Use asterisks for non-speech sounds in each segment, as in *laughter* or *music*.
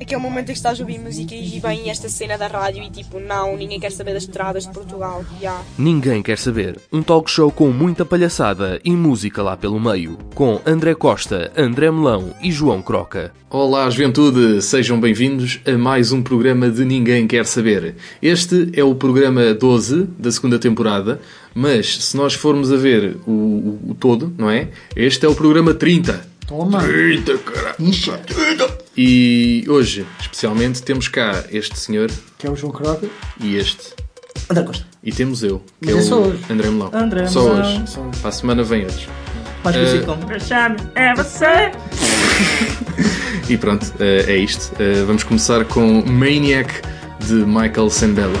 aquele momento em que estás a ouvir música e vem esta cena da rádio e tipo, não, ninguém quer saber das estradas de Portugal. Yeah. Ninguém quer saber. Um talk show com muita palhaçada e música lá pelo meio. Com André Costa, André Melão e João Croca. Olá, juventude! Sejam bem-vindos a mais um programa de Ninguém Quer Saber. Este é o programa 12 da segunda temporada, mas se nós formos a ver o, o, o todo, não é? Este é o programa 30. Toma! 30, caralho! Incha! E hoje, especialmente, temos cá este senhor Que é o João Croca. e este. André Costa. E temos eu, que Mas é, é o só hoje. André Melão. André só Melão. hoje. Só hoje. Para a semana vem outros. Mais Eh, conhecido como Deixa-me é você. *laughs* E pronto, eh, é isto. Eh, vamos começar com Maniac de Michael Sembello.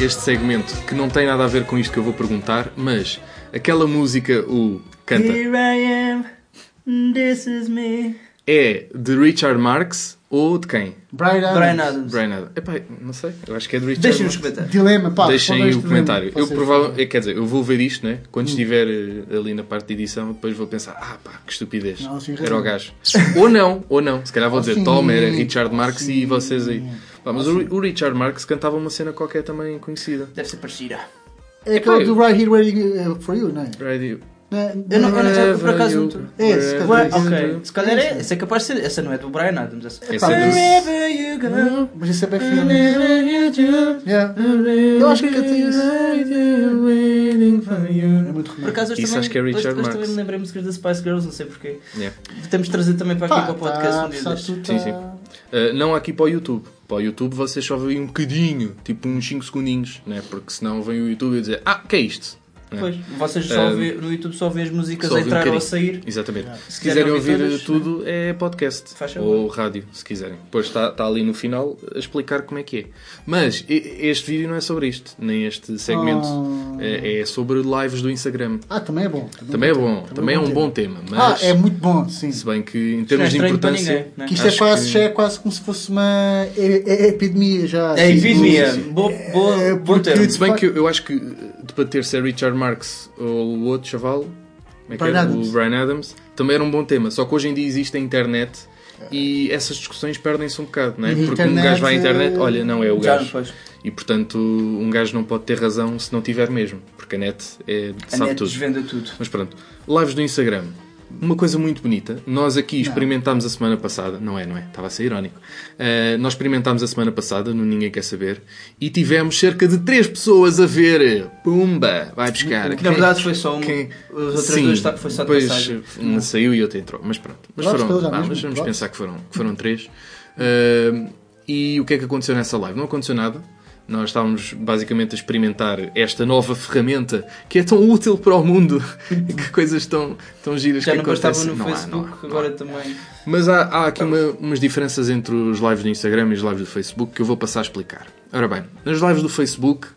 Este segmento que não tem nada a ver com isto que eu vou perguntar, mas aquela música, o canta, Here I am, this is me. é de Richard Marx ou de quem? Brian Adams. Brian Adams. Brian Adams. Epá, não sei, eu acho que é de Richard Deixem nos comentários. Dilema, pá. Deixem aí o dilema. comentário. Eu provavelmente, quer dizer, eu vou ver isto, né? Quando estiver eh, ali na parte de edição, depois vou pensar, ah pá, que estupidez. Não, sim, era o gajo. ou não, ou não. Se calhar vou dizer, Sim, toma, era Richard Marx e vocês aí. Pá, mas o, o Richard Marx cantava uma cena qualquer também conhecida. Deve ser parecida. É aquele Epá, do Right Here Waiting uh, for You, não é? Ready- Não, Eu não, eu não sei, por acaso. É, se calhar- ok. Se calhar é. Essa é capaz de ser. Essa não é do Brian Adams. Essa. É do- Wherever you go. Mas isso é bem filme. Yeah. Eu acho que tem isso. É muito Por acaso Isso também, acho que é Richard Marx. também me lembrei músicas da Spice Girls, não sei porquê. Yeah. Temos de trazer também para aqui para o podcast um dia destes. tudo, Sim, tá- sim. Uh, não aqui para o YouTube. Para o YouTube vocês só veem um bocadinho, tipo uns 5 segundinhos, né? porque senão vem o YouTube e dizer Ah, que é isto? Né? Pois, vocês só Ah, vê, no YouTube só vê as músicas a ouvi um entrar ou a sair. Exatamente. Se Se quiserem ouvir ouvir tudo, é podcast. Ou rádio, se quiserem. Depois está, está ali no final a explicar como é que é. Mas este vídeo não é sobre isto, nem este segmento. Oh. É, é sobre lives do Instagram. Ah, também é bom. Também é bom, também é um bom tema. Ah, Mas, é muito bom, sim. se bem que em Não é termos de importância. ninguém, né? Que isto é quase, que- já é quase como se fosse uma epidemia já. É epidemia. Boa, boa, É, bom termo. Se bem que eu acho que de bater ser Richard Marx ou o outro chaval, como é que Brian era? Adams. o Brian Adams, também era um bom tema. Só que hoje em dia existe a internet e essas discussões perdem-se um bocado, não é? E Porque um internet, gajo vai à internet, eh, olha, não é o Já, gajo. pois. E portanto, um gajo não pode ter razão se não tiver mesmo, porque a net é, A sabe net tudo. desvenda tudo. Mas pronto, lives do Instagram. Uma coisa muito bonita, nós aqui experimentámos a semana passada, não é, não é? Estava a ser irónico. Uh, nós experimentámos a semana passada, no Ninguém Quer Saber, e tivemos cerca de 3 pessoas a ver. Pumba! Vai buscar. Que na verdade foi só uma. Quem- As outras Sim, duas tá- foi só de depois passagem. uma saiu e outra entrou, mas pronto. Mas foram, ah, mas vamos pensar que foram, que foram três. Uh, e o que é que aconteceu nessa live? Não aconteceu nada. Nós estávamos basicamente a experimentar esta nova ferramenta que é tão útil para o mundo. *laughs* que coisas tão, tão giras Já que não acontecem. no Não há, Facebook, não há, não há. agora também. Mas há, há aqui uma- umas diferenças entre os lives do Instagram e os lives do Facebook que eu vou passar a explicar. Ora bem, nas lives do Facebook,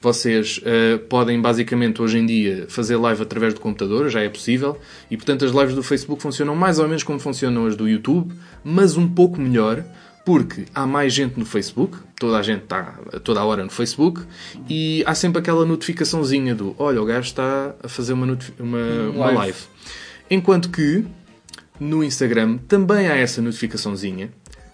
vocês eh, podem basicamente hoje em dia fazer live através do computador, já é possível, e portanto as lives do Facebook funcionam mais ou menos como funcionam as do YouTube, mas um pouco melhor, porque há mais gente no Facebook, toda a gente está toda a hora no Facebook, e há sempre aquela notificaçãozinha do olha, o gajo está a fazer uma, uma, uma live. live. Enquanto que no Instagram também há essa notificaçãozinha,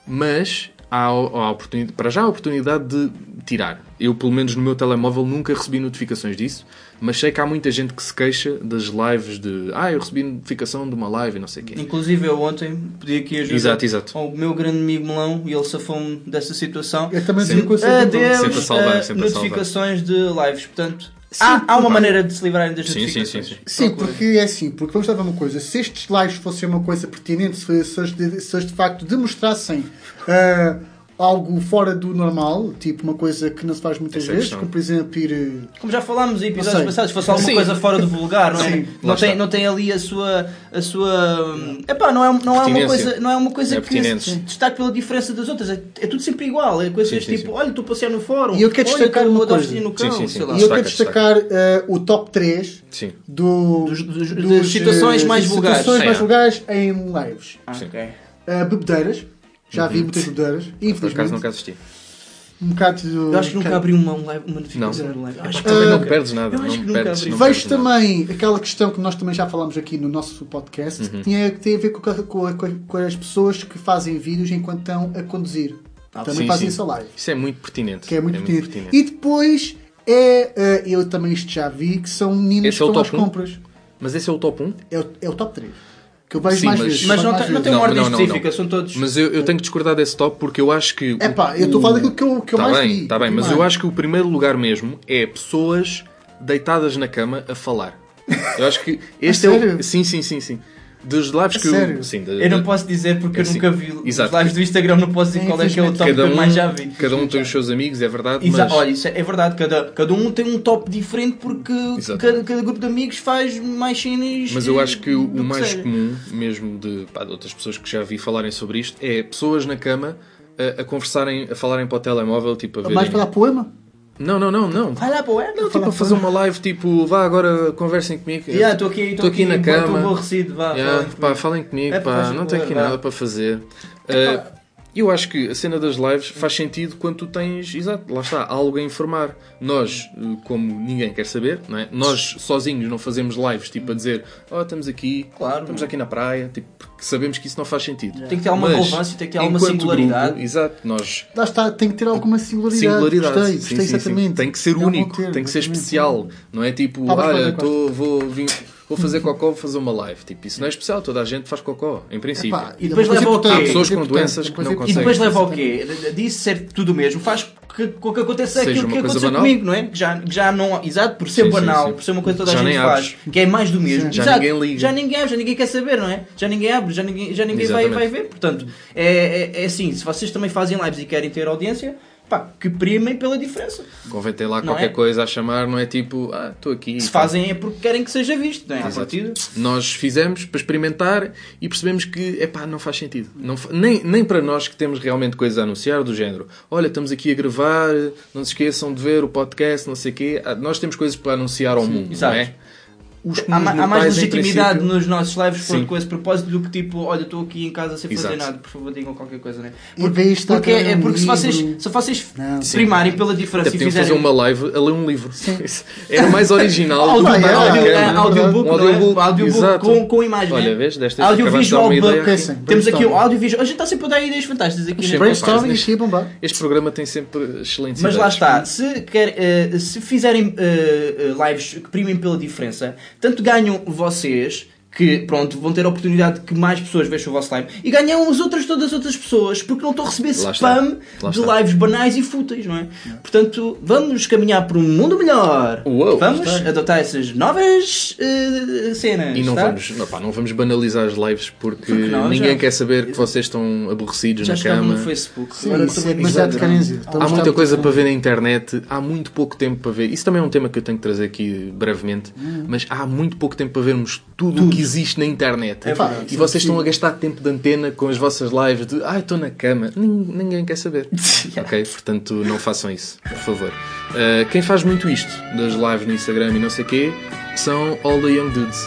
mas há, a oportunidade, para já a oportunidade de tirar. Eu, pelo menos no meu telemóvel, nunca recebi notificações disso, mas sei que há muita gente que se queixa das lives de ah, eu recebi notificação de uma live e não sei o quê. Inclusive eu ontem pedi aqui ajuda Exato, exato. ao meu grande amigo Melão e ele safou-me dessa situação. Eu também Sim. Adeus Sempre a salvar, a sempre a salvar. notificações de lives. Portanto, há, há uma maneira de se livrarem das Sim, sim, notificações. sim, sim. Sim, Procurem. porque é assim, porque vamos dar uma coisa, se estes lives fossem uma coisa pertinente, se, se, eles de, se de facto demonstrassem ah, algo fora do normal, tipo uma coisa que não se faz muitas Essa é vezes, questão. como por exemplo ir. eh, Como já falámos em episódios passados, se fosse alguma Sim. coisa fora do vulgar, não é? Sim. Não Lá tem, está. não tem ali a sua. A sua epá, não é, não é uma coisa, não é uma coisa É que se destaque pela diferença das outras. É, é tudo sempre igual. É coisas Sim, sim, tipo: sim. olha, estou a passear no fórum. E eu quero olha, destacar uma coisa. no cão, sim, sim. sei lá. E eu quero destaca, destacar ah, o top 3 Sim. do, Dos- dos- das situações eh, mais das vulgares. situações mais vulgares em lives. Ah, Sim. ok. Ah, bebedeiras. Já vi muitas bebedeiras. Por acaso Infelizmente. nunca assisti. Um bocado. Eu acho que nunca abri uma, um live- uma notificação Não. do live. Acho que Também não nunca. perdes nada. Eu acho não que nunca perdes, Vejo também aquela questão que nós também já falámos aqui no nosso podcast, Uhum. que, tinha, que tem a ver com, as pessoas que fazem vídeos enquanto estão a conduzir. também Ah, Sim, fazem sim. isso a live. Isso é muito pertinente. Que é muito pertinente. E depois é, eh, eu também isto já vi, que são meninas Esse que é o estão às compras. Mas esse é o top 1? É o, é o top 3. Que eu vejo Sim, mais mas- vezes. Mas não mais tem, não vezes. tem uma Não, ordem não, não, específica, não. são todos. Mas eu, eu tenho que discordar desse top porque eu acho que. É pá, eu estou a falar daquilo que eu, que eu Está mais bem, vi. está bem, mas mais. eu acho que o primeiro lugar mesmo é pessoas deitadas na cama a falar. Eu acho que *laughs* este é sério? o. Sim, sim, sim, sim. Dos lives que eu. sério? Sim, de- Eu não de- posso dizer porque eu Assim, nunca vi exato. os lives do Instagram, não posso dizer É, qual é que é o infelizmente, top que Cada eu um, mais já vi. cada um tem os seus amigos, é verdade. Exa- mas... Olha, isso é, é verdade, cada, cada um tem um top diferente porque Exato. cada, cada grupo de amigos faz mais cenas. Mas eu acho que o, o mais seja. comum, mesmo de, pá, de outras pessoas que já vi falarem sobre isto, é pessoas na cama a, a conversarem, a falarem para o telemóvel, tipo a verem... Mais para dar poema? Não, não, não, não. Vai lá para o web. Não, tipo a fazer uma live, tipo, vá agora conversem comigo. Yeah, Estou aqui, Estou aqui na Estou cama. aborrecido, vá. Yeah, falem pá, comigo. falem comigo, É, pá, não tenho aqui nada para fazer. Uh, eu acho que a cena das lives faz sentido quando tu tens, exato, lá está, algo a informar. Nós, uh, como ninguém quer saber, não é? nós sozinhos não fazemos lives tipo a dizer, oh, estamos aqui, Claro. estamos aqui na praia, tipo, porque sabemos que isso não faz sentido. Tem que ter alguma Mas, relevância, tem que ter alguma singularidade. grupo, exato, nós Lá está, tem que ter alguma singularidade. singularidade. Gostei, sim, gostei sim, sim. exatamente. Tem que ser É único, termo, tem que ser especial. Não é tipo, Palmas para olha, a Costa. tô, vou, vim- vou fazer cocó, vou fazer uma live. Tipo, isso não é especial, toda a gente faz cocó, em princípio. Epá, E depois leva ao quê? Há pessoas com doenças que não E conseguem. depois leva ao importante. quê? Diz ser tudo mesmo, faz que, com que aconteça Seja aquilo que aconteceu banal. comigo, não é? Que já, que já não. Exato, por ser Sim, sim, banal, sim. por ser uma coisa que toda Já a gente abres. faz, que é mais do mesmo. Já Exato. ninguém liga. Já ninguém abre, já ninguém quer saber, não é? Já ninguém abre, já ninguém, já ninguém vai, vai ver. Portanto, é, é, é assim, se vocês também fazem lives e querem ter audiência, pá, que primem pela diferença. Convém ter lá Não qualquer é? coisa a chamar, não é tipo, ah, estou aqui. Se fazem é porque querem que seja visto, não é? Exato. partida. Nós fizemos para experimentar e percebemos que epá, não faz sentido. Não fa- nem, nem para nós que temos realmente coisas a anunciar, do género olha, estamos aqui a gravar, não se esqueçam de ver o podcast, não sei o quê. Ah, Nós temos coisas para anunciar ao mundo, exato. não é? Os Há, há mais legitimidade princípio- nos nossos lives por, Sim. com esse propósito do que tipo, olha, estou aqui em casa sem fazer Exato. nada, por favor digam qualquer coisa, né? Vez Porque, a é um porque se vocês, se vocês Não. primarem pela diferença Até e fizerem fazer uma live a ler um livro. *laughs* Era mais original. Audio- do que é, é, audiobook, Um é? audiobook, Audiobook exato. com, com imagem. Olha, né? vês, desta dar Audiovisual book. Temos aqui o audiovisual. A gente está sempre a dar ideias fantásticas aqui. Né? Brainstorming bombar. Este programa tem sempre excelentes Mas lá está, se, quer, eh, se fizerem eh, eh, lives que primem pela diferença, tanto ganham vocês, que pronto, vão ter a oportunidade de que mais pessoas vejam o vosso live, e ganham as outras, todas as outras pessoas, porque não estão a receber Lá está. spam de está. lives banais e fúteis, não é? Portanto, vamos caminhar para um mundo melhor. Uou, vamos está. adotar essas novas eh, cenas. E não tá? vamos, não, pá, não vamos banalizar as lives porque Porque não, ninguém já- quer saber que vocês estão aborrecidos Já na cama. no Facebook. Sim, Agora isso também é carência. Há muita coisa para ver na internet, há muito pouco tempo para ver. Isso também é um tema que eu tenho que trazer aqui brevemente, Hum. mas há muito pouco tempo para vermos tudo o que existe na internet. É verdade. e vocês estão a gastar tempo de antena com as vossas lives de ai, estou na cama. Nin- Ninguém quer saber. *laughs* ok? Portanto, não façam isso, por favor. Uh, quem faz muito isto, das lives no Instagram e não sei o quê, são All the Young Dudes.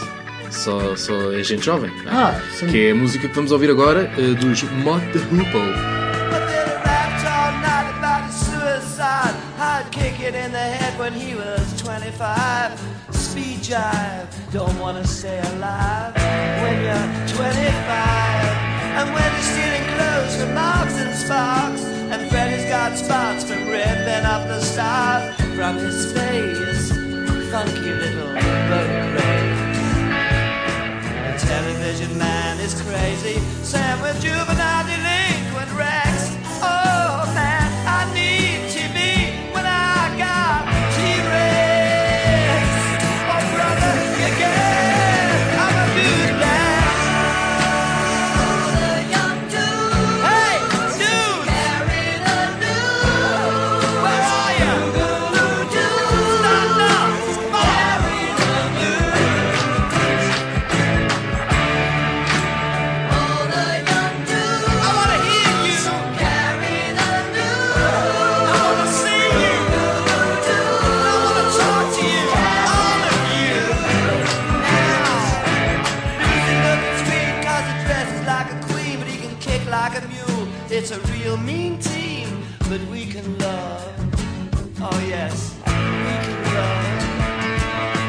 Só, só é gente jovem. não é? Ah, sim. Que é a música que vamos ouvir agora uh, dos Mott the Hoople. Kick it in the head when he was 25. Jive, don't wanna stay alive when you're 25. And when you're stealing clothes from Marks and Sparks. And Freddy's got spots from ripping up the stars from his face. Funky little boat race. The television man is crazy, Sam with juvenile delinquent. It's a real mean team, but we can love. Oh yes, we can love.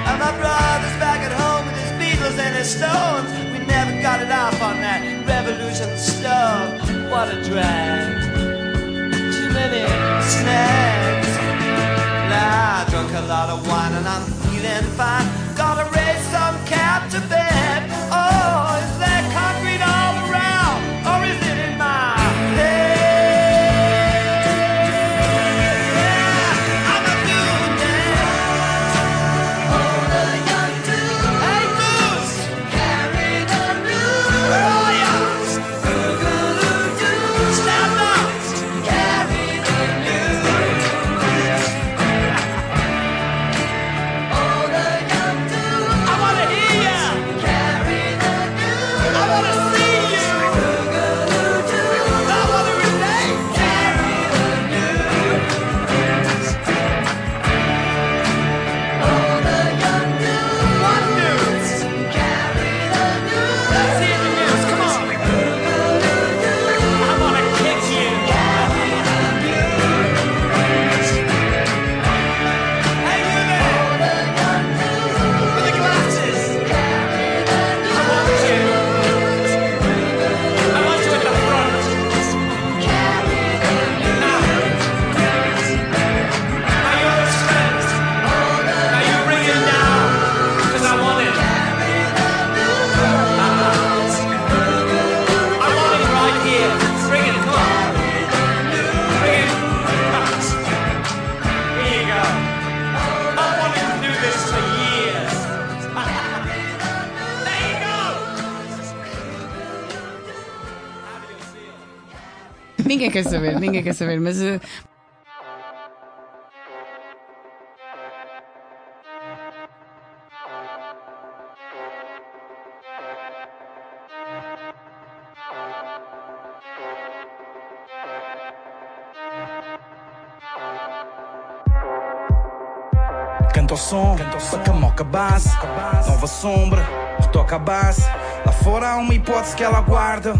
And my brother's back at home with his Beatles and his Stones. We never got it off on that revolution stuff. What a drag. Too many snags. Now I drunk a lot of wine and I'm feeling fine. Quer saber, ninguém quer saber, mas. eh, Canta o som, para que a moca base Nova sombra, retoca a base Lá fora há uma hipótese que ela guarda.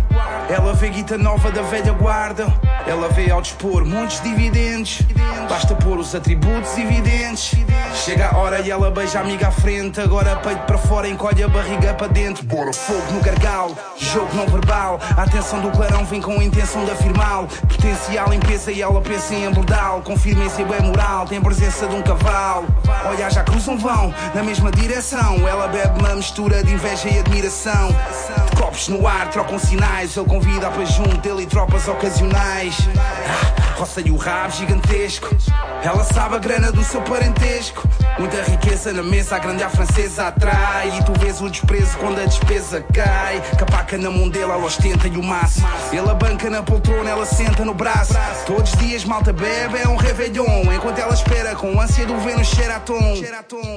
Ela vê guita nova da velha guarda. Ela vê ao dispor muitos dividendos. Basta pôr os atributos evidentes. Chega a hora e ela beija a amiga à frente. Agora peito para fora, encolhe a barriga para dentro. Bora fogo no gargalo, jogo não verbal. A atenção do clarão vem com a intenção de afirmá-lo. Potencial limpeza e ela pensa em embordá-lo Com firmeza e bem moral, tem presença de um cavalo. Olha, já cruzam vão na mesma direção. Ela bebe uma mistura de inveja e admiração copos no ar, trocam sinais. Ele convida para junto dele e tropas ocasionais. Ah, Roça-lhe o rabo gigantesco. Ela sabe a grana do seu parentesco. Muita riqueza na mesa, a grande à francesa atrai. E tu vês o desprezo quando a despesa cai. Capaca na mão dele, ela ostenta e o maço. Ele banca na poltrona, ela senta no braço. Todos os dias malta bebe, é um réveillon Enquanto ela espera com ânsia do Vênus Sheraton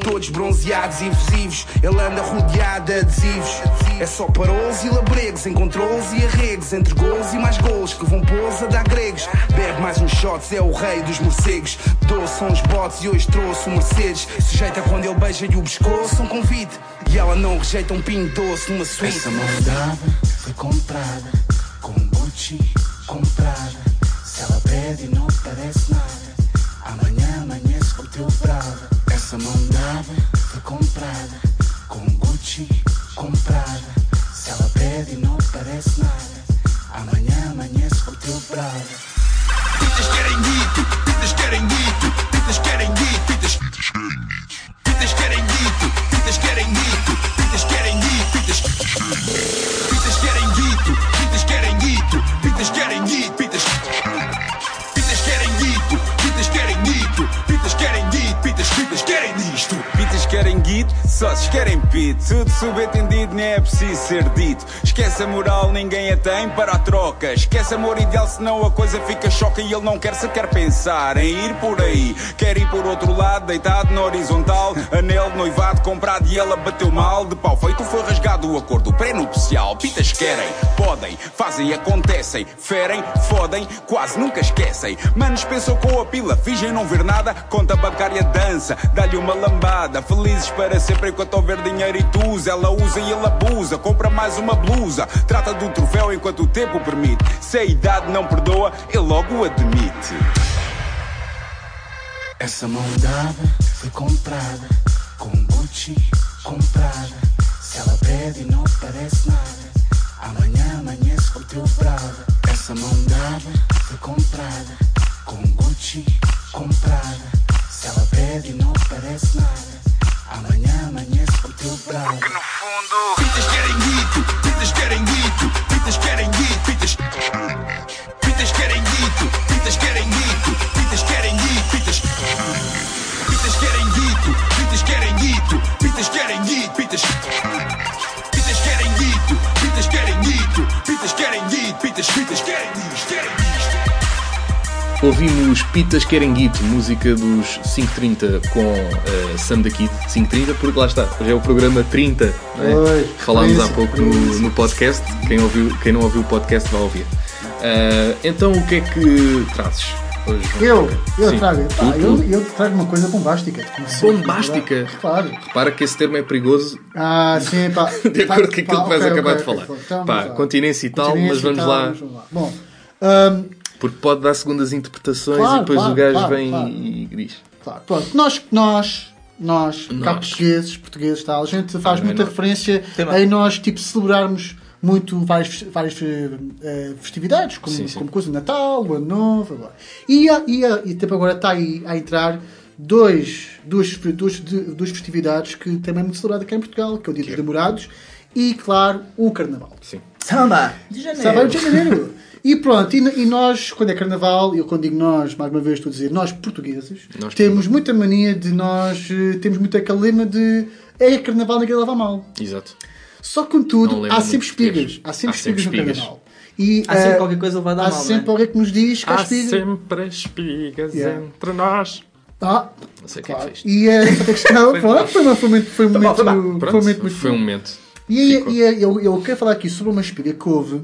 Todos bronzeados e efusivos Ele anda rodeado de adesivos. É só parolos e labregos Encontrou-os e arregos Entre gols e mais gols Que vão pôs a dar gregos. Bebe mais uns shots, é o rei dos morcegos. Doce são os botes e hoje trouxe o Mercedes. Sujeita quando ele beija-lhe o pescoço Um convite. E ela não rejeita um pinho doce numa suíte Essa mão dada foi comprada Com Gucci comprada Se ela pede não parece nada. Amanhã amanhece com o teu brava Essa mão dada foi comprada Com Gucci comprada Pede não parece nada. Amanhã amanhece com o teu brava Sot shkerim pit Të të subet në dit një epsi sërdit Esquece a moral, ninguém a tem para a troca. Esquece amor ideal, senão a coisa fica choca. E ele não quer sequer pensar em ir por aí. Quer ir por outro lado, deitado na horizontal. Anel de noivado comprado e ela bateu mal. De pau feito foi rasgado o acordo pré-nupcial. Pitas querem, podem, fazem, acontecem. Ferem, fodem, quase nunca esquecem. Manos pensam com a pila, fingem não ver nada. Conta bancária dança, dá-lhe uma lambada. Felizes para sempre enquanto houver dinheiro e tu usa. Ela usa e ele abusa, compra mais uma blusa. Trata do troféu enquanto o tempo permite. Se a idade não perdoa, ele logo o admite. Essa mão dada foi comprada Com Gucci comprada. Se ela pede não parece nada. Amanhã amanhece com o teu brava Essa mão dada foi comprada Com Gucci comprada. Se ela pede não parece nada. Amanhã amanhece com o teu brava Que no fundo Ouvimos Pitas Querem Guito, música dos 530 com uh, Sam da Kid. 530, porque lá está, hoje é o programa 30. não é? Oi, Falámos há pouco no, no podcast. Quem, ouviu, quem não ouviu o podcast vai ouvir. Uh, então, o que é que trazes hoje? Eu, eu Sim. trago, pá, eu, eu trago uma coisa bombástica. sempre, Bombástica? Claro. Repara que esse termo é perigoso Ah, sim, pá. *laughs* de acordo com aquilo que vais ok, acabar ok, de falar. ok, então, Pá, continência e tal, mas vamos lá. vamos lá. Bom, ahm, Porque pode dar segundas interpretações Claro, e depois claro, o gajo claro, vem claro. e diz. Claro, pronto. Nós, nós, nós, cá Nós. portugueses, portugueses, tal, a gente faz é muita referência em nós, tipo, celebrarmos muito várias, várias eh, eh, festividades, como, Sim, sim. como coisa de Natal, o Ano Novo. blá. E, e, e tipo, agora está aí a entrar dois, duas, duas, duas festividades que também é muito celebrada aqui em Portugal, que é o Dia dos Namorados e, claro, o Carnaval. Sim. Samba de janeiro. Sábado de janeiro. E pronto, e, e nós, quando é carnaval, eu quando digo nós, mais uma vez estou a dizer, nós portugueses, Nós temos muita mania de nós, eh, temos muito aquele lema de é carnaval, ninguém leva a mal. Exato. Só contudo, há muito sempre espigas. Há sempre Há sempre espigas no carnaval. E, Há sempre eh, qualquer coisa levada a há mal, sempre não é? alguém que nos diz que há Há espigas. sempre espigas Yeah. entre nós. Ah, Não sei quem claro. fez isto. E eh, a questão pronto, *laughs* foi, uma- foi um momento, foi um momento, foi um momento muito foi um momento. E, e eu, eu quero falar aqui sobre uma espiga que houve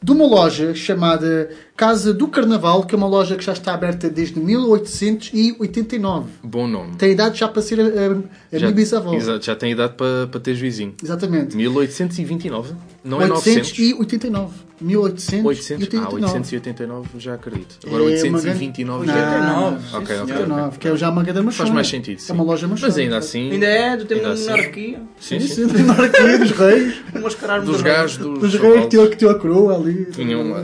de uma loja chamada Casa do Carnaval, que é uma loja que já está aberta desde 1889. Bom nome. Tem idade já para ser a, a, a minha bisavó. Exato, já tem idade para, para ter juizinho. Exatamente. 1829? Não é 900? 889. 1889. 800? Ah, 889 já acredito. Agora É uma 829 já é. Não, Ok, ok, ok. 89, que é já uma grande machona. Faz mais sentido. sim. É uma loja machona. Mas ainda assim. Ainda é do tempo da monarquia. Sim, Sim, sim. sim, na monarquia dos reis. Dos gajos dos. Dos reis que tinham a coroa ali. Tinham um uma.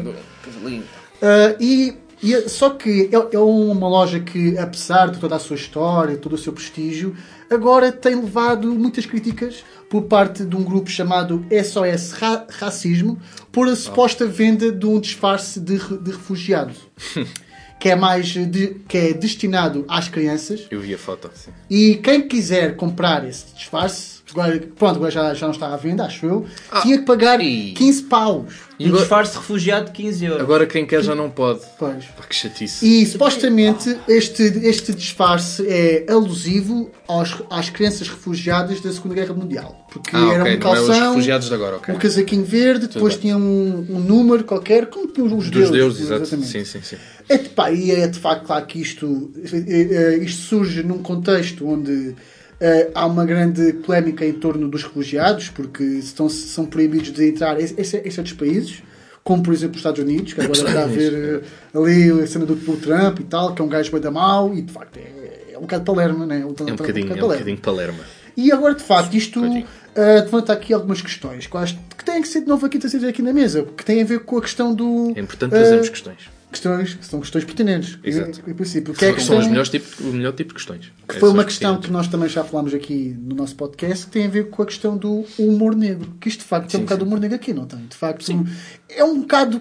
Lindo. Ah, e, e- só que é, é uma loja que, apesar de toda a sua história, todo o seu prestígio, agora tem levado muitas críticas por parte de um grupo chamado SOS Ra- Racismo por a suposta venda de um disfarce de, re- de refugiado. *laughs* que é mais de- que é destinado às crianças Eu vi a foto. Sim. e quem quiser comprar esse disfarce pronto, agora já, já não está à venda, acho eu Ah, tinha que pagar e- 15 paus E Um agora, disfarce de refugiado de 15 euros. agora quem quer já não pode. pois. Pá, que chatice. E supostamente este, este disfarce é alusivo aos, às crianças refugiadas da Segunda Guerra Mundial. Porque Ah, era ok, um é os calção, refugiados de agora, ok. um casaquinho verde, depois bem. tinha um, um número qualquer, como os Dos deuses. deuses, exato. exatamente. Sim, sim, sim. É, de- pá, e é de facto claro que isto, eh, eh, isto surge num contexto onde eh, há uma grande polémica em torno dos refugiados, porque estão, são proibidos de entrar em, em, em certos países, como por exemplo os Estados Unidos, que agora está a ver eh, ali a cena do, do Trump e tal, que é um gajo bem da mau, e de facto é, é um bocado Palermo, né? É um bocadinho, é um bocadinho Palerma. E agora, de facto, isto uh, levanta aqui algumas questões que acho que têm que ser de novo aqui trazidas aqui na mesa, que têm a ver com a questão do. É importante trazermos uh, questões. Questões, que são questões pertinentes. Exato. Em, em princípio. Que, Que é a são os melhores tipos, o melhor tipo de questões. que É, foi são uma questão que nós também já falámos aqui no nosso podcast, que tem a ver com a questão do humor negro. Que isto, de facto, tem um Sim, bocado de sim. humor negro aqui, não tem? De facto, é um bocado.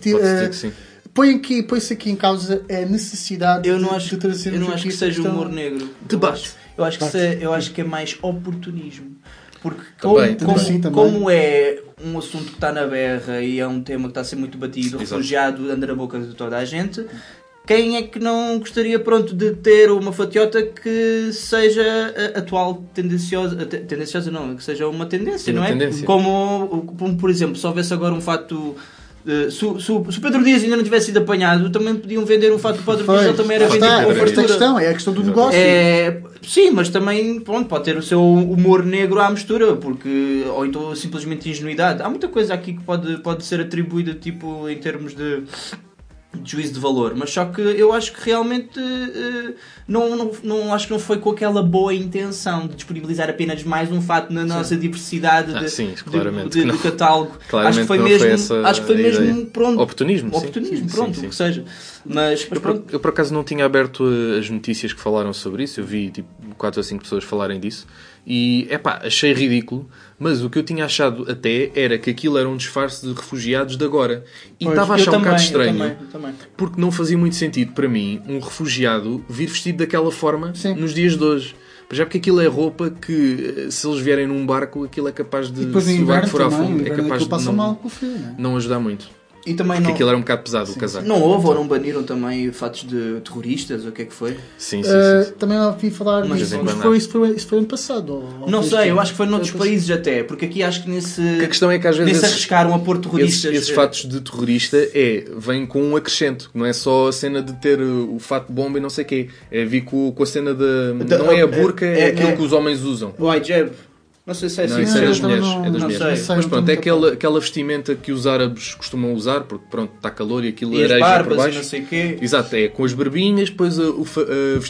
Dizer que sim. Põe aqui, põe-se aqui em causa a necessidade Eu não de, acho, de trazermos eu não acho que seja questão. humor negro. Debate. Eu acho, eu acho que, se- eu acho que é mais oportunismo. Porque Também, como, também. como- Sim, também. como é um assunto que está na berra e é um tema que está a ser muito batido, Exato. refugiado anda na boca de toda a gente, quem é que não gostaria pronto, de ter uma fatiota que seja a- atual tendenciosa, te- tendenciosa não, que seja uma tendência, Uma não é? tendência. Como, como, por exemplo, se houvesse agora um fato. Eh, se, o- se o se o Pedro Dias ainda não tivesse sido apanhado, também podiam vender um fato do Pedro Dias, ele também era vendido está, com fartura. questão é a questão do negócio. É, sim, mas também pronto, pode ter o seu humor negro à mistura, porque, ou então simplesmente ingenuidade. Há muita coisa aqui que pode, pode ser atribuída tipo, em termos de, de juízo de valor, mas só que eu acho que realmente eh, não, não, não acho que não foi com aquela boa intenção de disponibilizar apenas mais um fato na nossa diversidade Ah, de, sim, de- catálogo. *laughs* Claramente acho que foi mesmo, acho que foi mesmo pronto, Oportunismo, sim. oportunismo, Sim, pronto, sim. o que seja. Mas, mas Eu por, eu por acaso não tinha aberto uh, as notícias que falaram sobre isso. Eu vi tipo 4 ou 5 pessoas falarem disso. E é pá, achei ridículo. Mas o que eu tinha achado até era que aquilo era um disfarce de refugiados de agora. E estava a Eu achar um bocado eu estranho. também, eu também. Porque não fazia muito sentido para mim um refugiado vir vestido daquela forma Sim. nos dias de hoje. Já porque aquilo é roupa que, eh, se eles vierem num barco, aquilo é capaz de, E depois se o barco for a fundo, é capaz de mal não, com o frio, não é? não ajudar muito. E também Porque não, aquilo era um bocado pesado, o casaco. não houve ou não baniram também fatos de terroristas, ou o que é que foi? Sim, sim, Uh, sim, sim. também ouvi falar Mas disso, mas foi, isso, foi, isso foi ano passado. ou- ou Não sei, este eu acho que foi noutros Foi- países até, porque aqui acho que nesse. A questão é que às vezes nem se esses- arriscaram a pôr Esses, terroristas. esses fatos de terrorista é, vem com um acrescento, não é só a cena de ter uh, o fato de bomba e não sei o quê. É vir com, com a cena de. Da- não é a burca, é, é- aquilo é- que os homens usam. O hijab. Não sei se é Não, assim. isso é Não, das mulheres. não- é das não mulheres. sei. Mas Não pronto, é aquela, aquela vestimenta que os árabes costumam usar, porque pronto, está calor e aquilo E as areja por barbas e baixo. não sei o quê. Exato, é com as barbinhas, depois a, a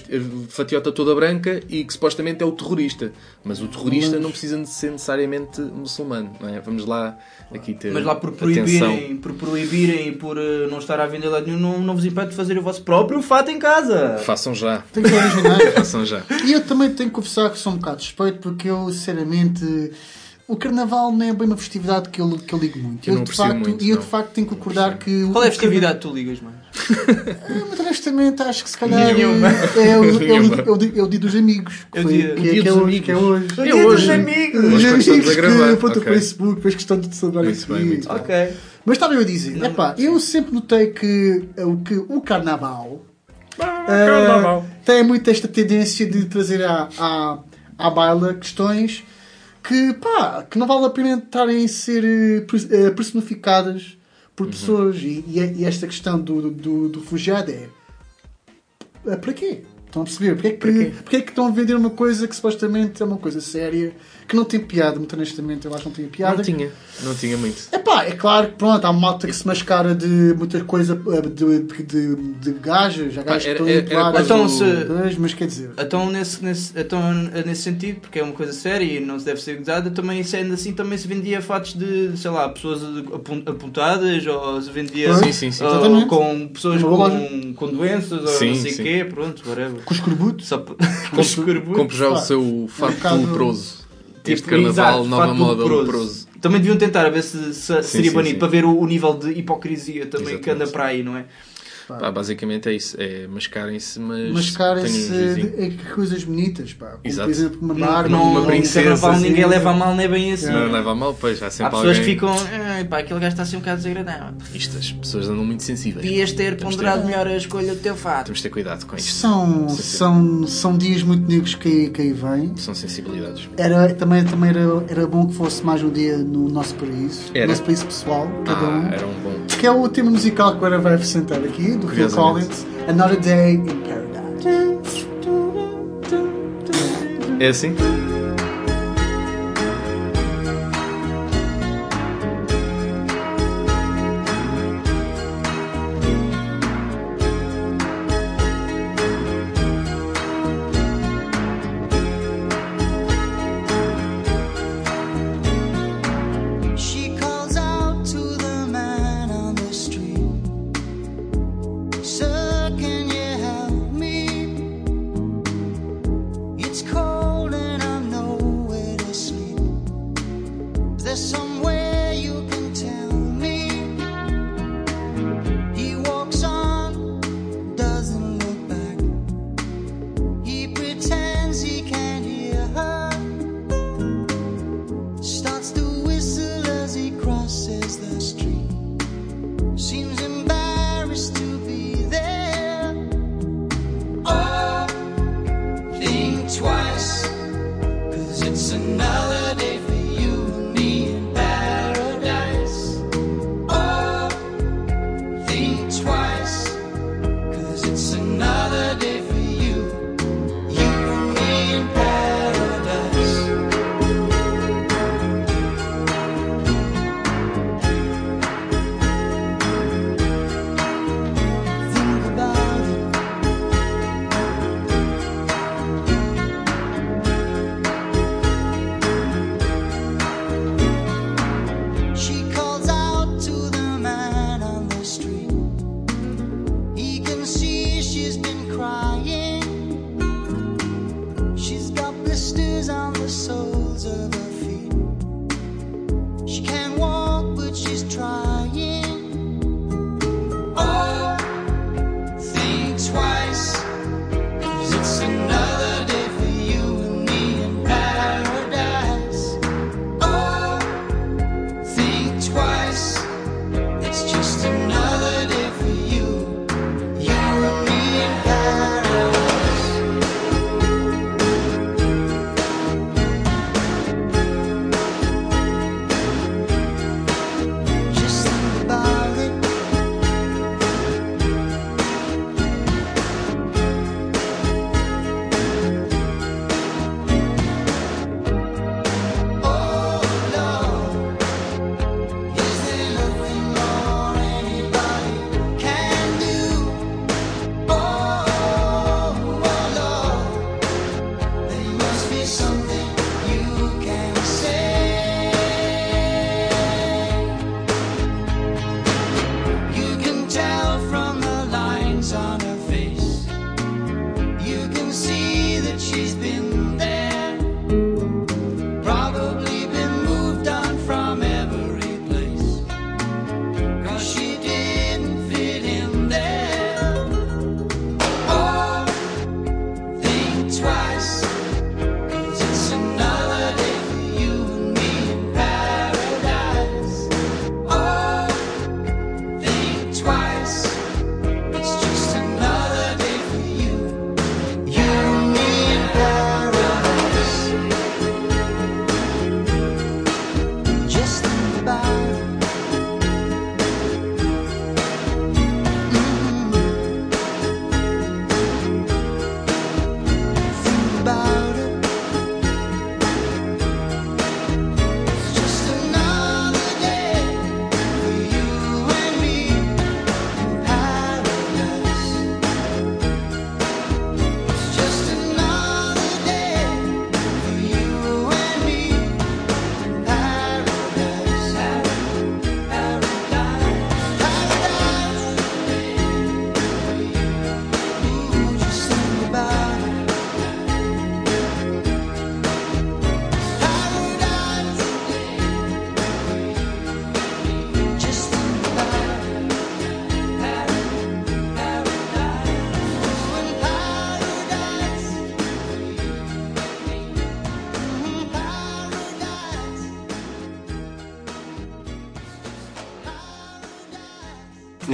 fatiota toda branca e que supostamente é o terrorista. Mas o terrorista não precisa de ser necessariamente muçulmano, não é? Vamos lá aqui ter Mas lá por atenção. proibirem, por proibirem e por eh, não estar à venda lado nenhum, não, não vos impede de fazer o vosso próprio fato em casa. Façam já. Tem que ser original. *laughs* Façam já. E eu também tenho que confessar que sou um bocado suspeito porque eu, sinceramente, o carnaval não é bem uma festividade que eu, que eu ligo muito. Eu Eu, não de facto, muito, e eu não. de facto tenho que concordar que. Qual é a festividade que tu ligas mais? Ah, Mas honestamente acho que se calhar Nenhuma. é, é, o, é, o, *laughs* Nenhuma. é, o, di- é o dia dos amigos. que É o foi- dia- que, o dia que é dos hoje, amigos. que é hoje. O dia dos amigos. Os amigos gravar, que pronto, ok. o Facebook, depois questão de celebrar Muito esse bem, muito bem. Ok. Mas estava eu a dizer, epá, eu sempre notei que o, que o carnaval, eh, tem muito esta tendência de trazer à, à, à baila questões que, pá, que não vale a pena estarem a ser eh, eh, personificadas por pessoas. E, e, e esta questão do, do, do refugiado é. eh, Para quê? Estão a perceber? Porque é, que, porque é que estão a vender uma coisa que supostamente é uma coisa séria, que não tem piada, muito honestamente, eu acho que não tem piada. Não tinha, não tinha muito. É pá, é claro que pronto, há uma malta que se mascara de muita coisa eh, de, de, de, de gajas, há gajos que era- estão era- empolados, era Então, se- mas, mas quer dizer, Então nesse, nesse, então, nesse sentido, porque é uma coisa séria e não se deve ser gozada, também sendo assim também se vendia fatos de, sei lá, pessoas apontadas ou se vendia Sim, sim, sim. ou com pessoas boa com, com doenças ou Sim, não sei o quê, pronto, whatever. com os corbutos, Só *laughs* com os escorbutos. Compre já o seu fato um leproso. Este Tipo, carnaval, exato, nova fato moda leproso. Também deviam tentar a ver se, se seria sim, banido sim. para ver o, o nível de hipocrisia também que anda Exatamente. para aí, não é? Pá, basicamente é isso. É mascarem-se, mas. mascarem-se um é coisas bonitas, pá. Como, Exato. por exemplo, uma Não, barba, não, uma no princesa, assim. ninguém leva a mal, nem bem assim. Não leva a mal, pois há Há sempre pessoas alguém. que ficam, "Ai, pá, aquele gajo está assim um bocado desagradável. Isto, as pessoas andam muito sensíveis. Devias ter Temos ponderado melhor a escolha do teu fato. Temos de ter cuidado com isto. São, são, são dias muito negros que, que aí vêm. São sensibilidades. Era, também também era, era bom que fosse mais um dia no nosso país, Era. no nosso país pessoal, cada um. Ah, era um bom. Que é o tema musical que agora vai apresentar aqui, do Phil. Collins, Another Day in Paradise. É assim?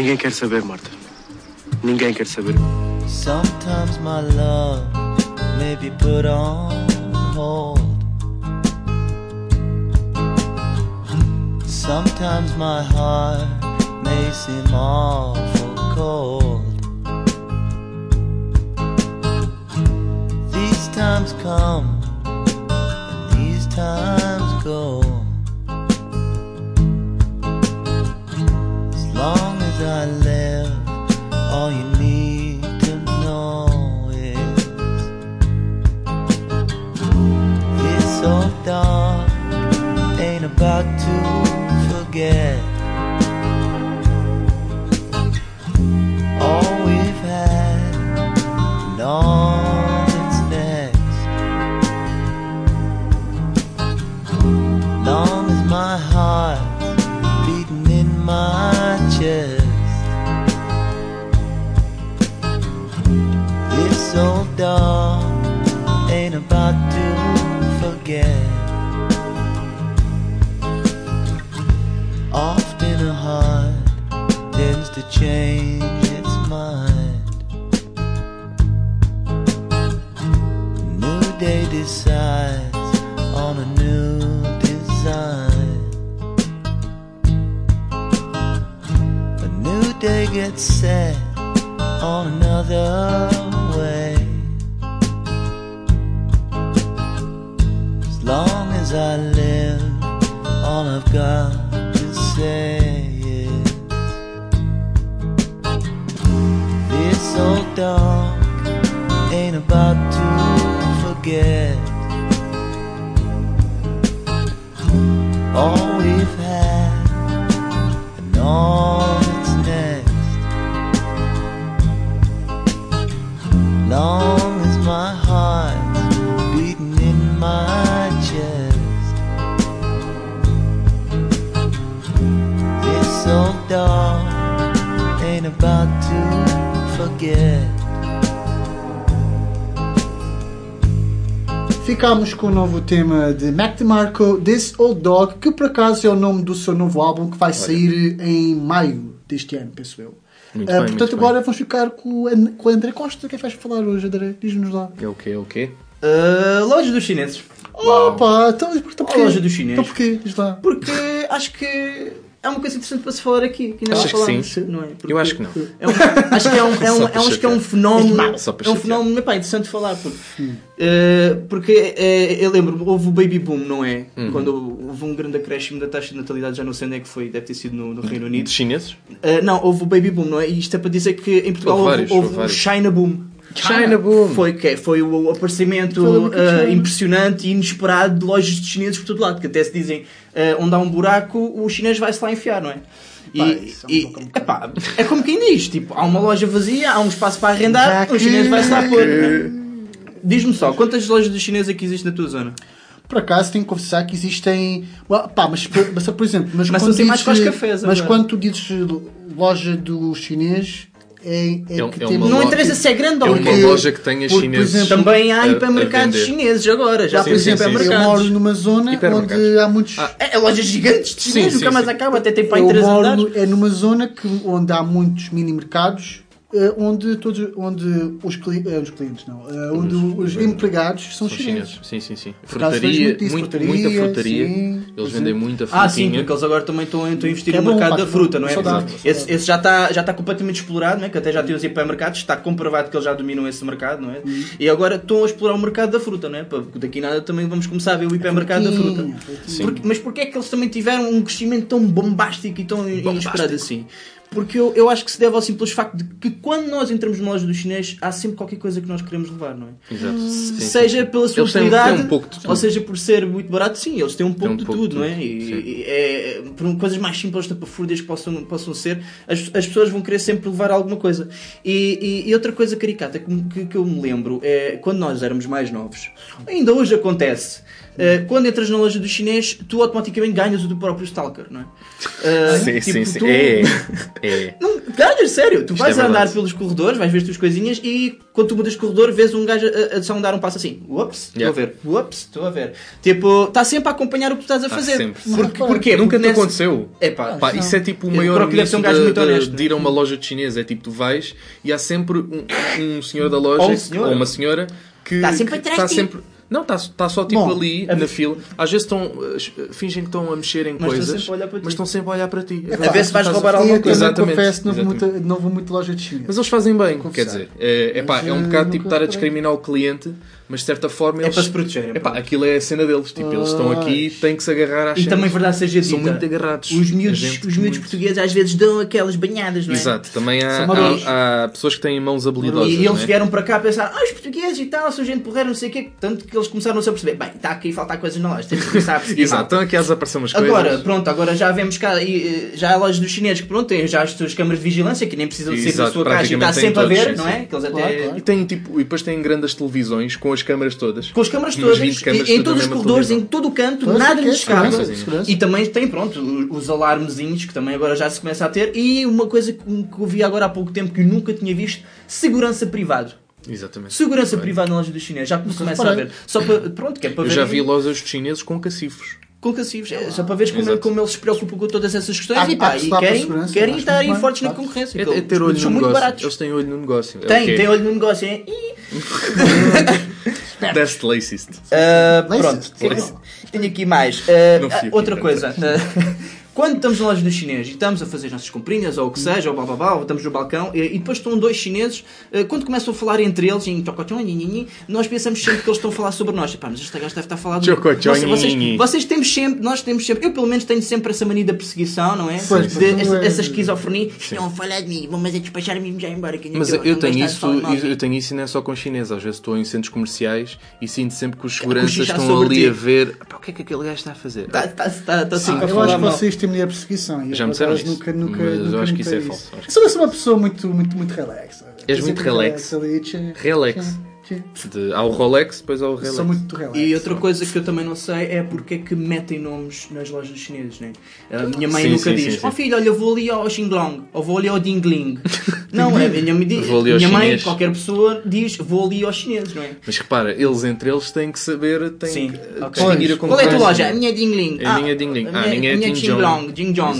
Ninguém quer saber, Marta. Ninguém quer saber. Sometimes my love may be put on hold. Sometimes my heart may seem awful cold. These times come and these times go. I live, all you need to know is it's ain't about to forget gets set on another way. As long as I live, all I've got to say is It's so dark, ain't about to forget all we've com o novo tema de Mac DeMarco, This Old Dog, que por acaso é o nome do seu novo álbum que vai sair em maio deste ano, penso eu. Muito Ah, bem, portanto, muito agora vamos ficar com, com o André Costa. O que é que vais falar hoje, André? Diz-nos lá. É o quê? É o quê? Uh, loja dos chineses. Opa, então, então porquê? loja dos chineses. Então porquê? Diz lá. Porque acho que é uma coisa interessante para se falar aqui. Que ainda não Achas que falámos, sim? Não é? Porque Eu acho que não. é um- acho que é um, é um, *laughs* é um- acho que é um fenómeno. Para É um fenómeno epá, interessante de falar. Porque, uh, porque uh, eu lembro, houve o baby boom, não é? Uhum. Quando houve um grande acréscimo da taxa de natalidade, já não sei onde é que foi, deve ter sido no, no Reino Unido. De chineses? Uh, não, houve o baby boom, não é? E isto é para dizer que em Portugal Houve houve, vários, houve houve o. China boom. China boom. Foi, que, foi o aparecimento Foi uh, China. impressionante e inesperado de lojas de chineses por todo lado, que até se dizem uh, onde há um buraco, o chinês vai-se lá enfiar, não é? E, isso é um e- epá, é como quem diz, tipo, há uma loja vazia, há um espaço para arrendar, que- o chinês vai-se lá pôr. Diz-me só, quantas lojas de chineses é que existem na tua zona? Por acaso tenho que confessar que existem. Well, pá, mas, mas, por exemplo, mas Começam quando a ser mais com os cafés Mas agora. quando tu dizes loja do chinês, é, é, É que é tem- uma Não loja- interessa se é grande É ou uma pequeno. loja que tenha por- por chineses. exemplo, Também há hipermercados chineses agora, já Sim, por exemplo, sim, sim. Eu moro numa zona onde há muitos. É, é lojas gigantes de chineses, nunca mais acaba, até tem para aí três andares. é numa zona que, onde há muitos mini mercados. Eh, onde, todos, onde os, cli- eh, os clientes não, eh, onde os empregados são, São chineses. chineses. Sim, sim, sim. Frutaria, disso, muito, frutaria, muita frutaria. sim. Eles vendem muita Ah, sim, frutinha. porque eles agora também estão, estão a investir É no bom, mercado da fruta, não é? saudável, esse, saudável. esse já está já está completamente explorado, não é? que até já tem os hipermercados, está comprovado que eles já dominam esse mercado, não é? Uhum. E agora estão a explorar o mercado da fruta, não é? Porque daqui a nada também vamos começar a ver o hipermercado da fruta. Frutinha, frutinha. Porque- mas porquê é que eles também tiveram um crescimento tão bombástico e tão inesperado assim? Porque eu, eu acho que se deve ao simples facto de que quando nós entramos numa loja dos chineses há sempre qualquer coisa que nós queremos levar, não é? Exato. Sim, sim, seja sim. pela sua Eles têm- têm um tudo. ou seja por ser muito barato, sim, eles têm um pouco, um de, pouco tudo, de não é? tudo, E, sim. e é, por coisas mais simples, tapafúrdias que possam, possam ser, as, as pessoas vão querer sempre levar alguma coisa. E, e- e outra coisa caricata que, que, que eu me lembro é quando nós éramos mais novos, ainda hoje acontece. Eh, quando entras na loja do chinês, tu automaticamente ganhas o do próprio Stalker, não é? Eh, Sim, tipo, sim, sim. tu- É. É. *laughs* Não, cara, sério, tu Isto vais é a andar pelos corredores, vais ver as tuas coisinhas e quando tu mudas de corredor vês um gajo a, a só dar um passo assim. Ups, estou Yeah. a ver. Ups, estou a ver. Tipo, está sempre a acompanhar o que tu estás a Ah, fazer. sempre. Porque, porquê? Nunca Porque te nesse- aconteceu. É pá, Pá, isso é tipo o maior deve ser um gajo de, muito de- honesto. de ir a uma loja de chinês. É tipo, tu vais e há sempre um, um senhor da loja Ou um senhor. ou uma senhora que Está sempre atrás está de sempre. Não, está, está só tipo Bom, ali na fila. Às vezes estão. eh, fingem que estão a mexer em Mas estão coisas, sempre a olhar para ti. mas estão sempre a olhar para ti. A ver se vais roubar alguma coisa. também Exatamente, confesso que não vou, exatamente. muito, não vou muito loja de chinês. Mas eles fazem bem, quer Confessar. dizer, é, é, pá, é um bocado tipo estar a discriminar o cliente, mas de certa forma É eles. para se protegerem. É pá, aquilo é a cena deles, tipo, eles estão aqui, têm que se agarrar às E também cenas. verdade seja dita, São muito agarrados. os A miúdos, os miúdos muito. portugueses às vezes dão aquelas banhadas, não é? Exato, também há, há, há pessoas que têm mãos habilidosas. E, e eles é? vieram para cá a pensar, ah, os portugueses e tal, são gente porreira, não sei o quê. Tanto que eles começaram a se perceber, bem, está aqui a faltar coisas na loja, temos que começar a perceber. Exato, estão aqui a desaparecer umas coisas. Agora, pronto, agora já vemos cá, e, eh, já há lojas dos chineses que pronto, têm já as suas câmaras de vigilância, que nem precisam de ser da sua caixa e está sempre a têm ver, todos, não sim, é? sim. Que eles até... E têm tipo, e depois têm grandes televisões com as câmaras todas. Com as câmaras todas, 20 câmaras em, todos os corredores, em todo o canto, nada lhes escapa. E também tem, pronto, os os alarmezinhos que também agora já se começa a ter. E uma coisa que, eu vi agora há pouco tempo que eu nunca tinha visto: segurança privado. Exatamente. Segurança Bem. privada na loja dos chineses, já começa a ver. Só para, pronto, que é para Eu ver. já vi lojas chineses com cacifros. Com cacifros, é, só para ver como, Exato. como eles se preocupam com todas essas questões Há- e, pá, e querem, querem estar aí bem, fortes na concorrência. É, é ter olho no são muito negócio. baratos. Eles têm olho no negócio. É Tem, é. tem olho no negócio, é? That's *laughs* racist. Racist. pronto, tenho, tenho aqui mais. Aqui outra coisa. Quando estamos na loja dos chineses e estamos a fazer as nossas comprinhas ou o que seja, ou blá blá blá, ou estamos no balcão e, e depois estão dois chineses, ah, quando começam a falar entre eles em nós pensamos sempre que eles estão a falar sobre nós. Pá, mas este gajo deve estar a falar de vocês, vocês, vocês temos sempre, nós temos sempre, eu pelo menos tenho sempre essa mania da perseguição, não é? Pois, De- essa, é- essa esquizofrenia. Não falar de mim, vão mas é despachar-me já embora. Que Mas não eu tenho isso, eu tenho isso e não é só com chineses. Às vezes estou em centros comerciais e sinto sempre que os seguranças cochichar estão ali ti. a ver "Pá, o que é que aquele gajo está a fazer. Tá, tá, tá, tá sempre a Eu falar acho têm mulher perseguição. e Já eu, me disseram isso, Nunca, nunca, mas eu nunca acho que isso é falso, Sou eu sou uma pessoa muito, muito, muito relax. És Eu muito relax. tchê, Relax. De, há o Rolex, depois há o Relax. Sou muito relax. E outra coisa que eu também não sei é porque é que metem nomes nas lojas chinesas, né? A minha mãe Sim, nunca sim, diz, sim, oh sim. filho, olha, eu vou ali ao Xinglong, ou vou ali ao Dingling. *laughs* não, é, a minha, ao minha mãe, chinês. qualquer pessoa, diz, vou ali aos chineses, não é? Mas repara, eles entre eles têm que saber, têm Sim, que ok. distinguir a Qual é a tua loja? A minha é Dingling. É a minha é Dingling. A Ah, a minha, minha é a minha é. Xinglong.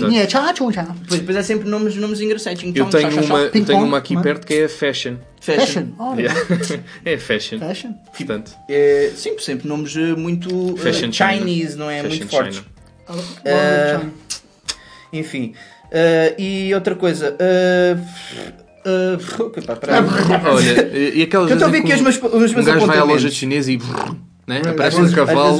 Minha, tchá, tchum, tchá. Depois, depois é sempre nomes, nomes engraçados. Eu tenho uma, eu Ping tenho pong, uma aqui perto que é a Fashion. Fashion. Fashion. Olha, Yeah. *laughs* é Fashion. fashion. Portanto, É, sim, sempre nomes eh, muito Fashion China. Chinese, não é? Fashion muito fortes. China. Olha, Enfim. eh, e outra coisa. eh, *laughs* epá, peraí. Olha, e aquelas Eu estou a ver aqui que os meus, os meus um gajo vai à loja chinesa e né? aparece um vezes- às cavalo,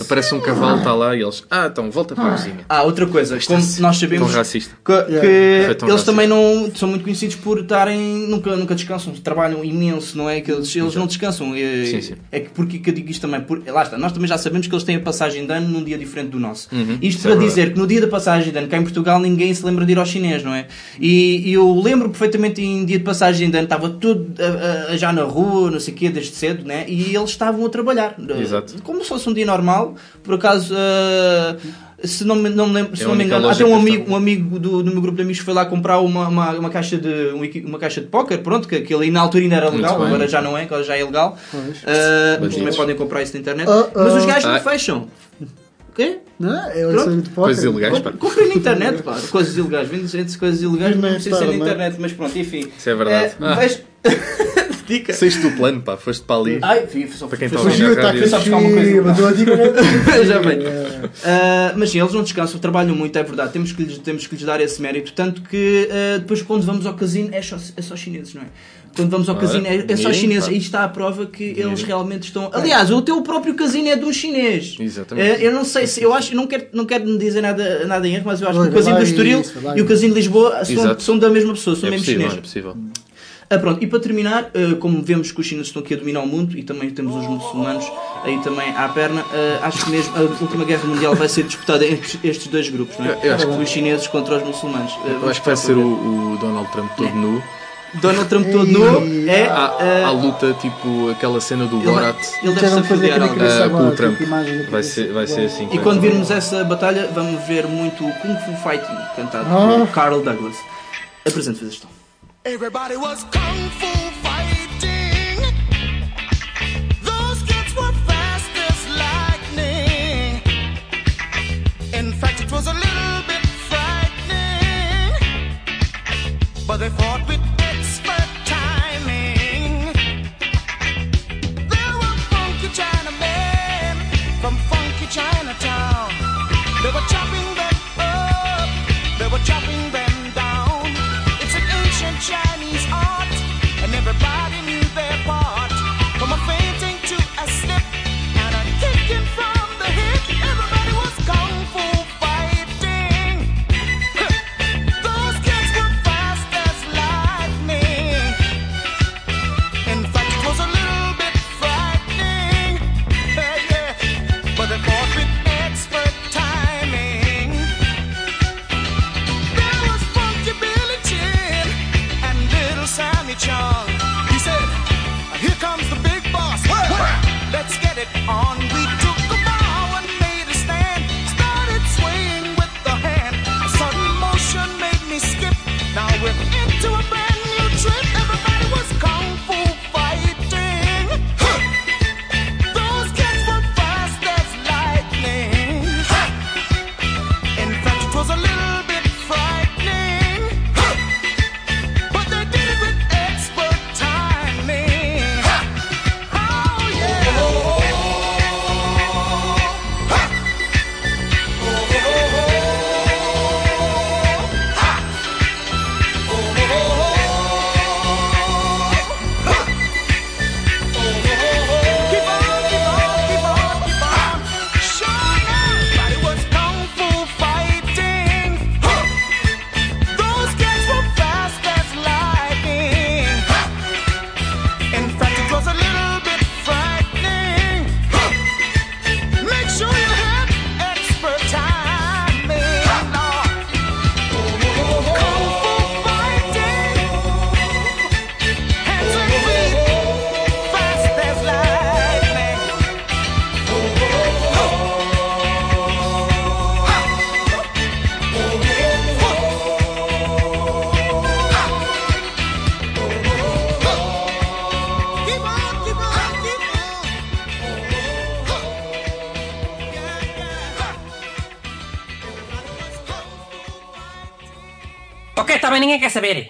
aparece um cavalo, está lá e eles, ah, então volta para a cozinha. Ah, outra coisa, como nós sabemos racista. que, que Foi tão eles racista. também não são muito conhecidos por estarem nunca, nunca descansam, trabalham imenso, não é? Que eles, eles não descansam. É, Sim, sim. é que porque que eu digo isto também? Por, lá está, nós também já sabemos que eles têm a passagem de ano num dia diferente do nosso. Uhum, Isto isso é para verdade. dizer que no dia da passagem de ano, cá em Portugal, ninguém se lembra de ir ao chinês, não é? E, e eu lembro perfeitamente em dia de passagem de ano, estava tudo a- a- já na rua, não sei o quê, desde cedo, né? E eles estavam a trabalhar. Exato. Como se fosse um dia normal, por acaso. ah, se não, me- não me lembro, se É não me engano, até um amigo, um amigo do, do meu grupo de amigos foi lá comprar uma, uma, uma caixa de um uma caixa de póquer, pronto, que aquele na altura ainda era legal, agora já não é, agora já é ilegal. Ah, mas também podem comprar isso na internet. Ah, Mas os ah. gajos não fecham. O quê? Não, é Pronto. o de Coisas ilegais, pá. Comprem na internet, claro. Coisas ilegais. Vende gente coisas ilegais, não Não é precisa ser na é? internet, mas pronto, enfim. Isso é verdade. Eh, Ah. vejo- *laughs* Dica. Saíste do plano, pá, foste para ali. Ai, fui, fui só, Para quem fui está a ouvir só buscar uma coisa. Mandou a dica. Já bem. Ah, mas sim, eles não descansam, trabalham muito, é verdade. Temos que lhes, temos que lhes dar esse mérito. Tanto que ah, depois, quando vamos ao casino, é só, é só chineses, não é? Quando vamos ao Ora, casino, é, é só chineses. Aí está a prova que eles realmente estão. Aliás, o teu próprio casino é de um chinês. Exatamente. Eh, eu não sei se. Eu acho, não quero, não quero me dizer nada, nada em erro, mas eu acho que o casino do Estoril e o casino de Lisboa são, são da mesma pessoa, são É mesmo possível, chineses. é possível. Ah, pronto, e para terminar, ah, como vemos que os chineses estão aqui a dominar o mundo e também temos os muçulmanos aí também à perna, ah, acho que mesmo a última guerra mundial vai ser disputada entre estes dois grupos, não é? Eu acho que... Os chineses contra os muçulmanos. Ah, eu acho que vai ser o, o, Donald Trump todo é. nu. Donald Trump todo *laughs* nu é. A, luta, tipo aquela cena do Borat. Ele deve se afiliar uh, com o Trump. Vai ser, vai ser assim. E quando virmos essa batalha, vamos ver muito Kung Fu Fighting cantado por Carl Douglas. Apresento-vos a Everybody was kung fu fighting. Those kids were fast as lightning. In fact, it was a little bit frightening. But they fought with expert timing. There were funky Chinamen from funky Chinatown. They were chopping. saber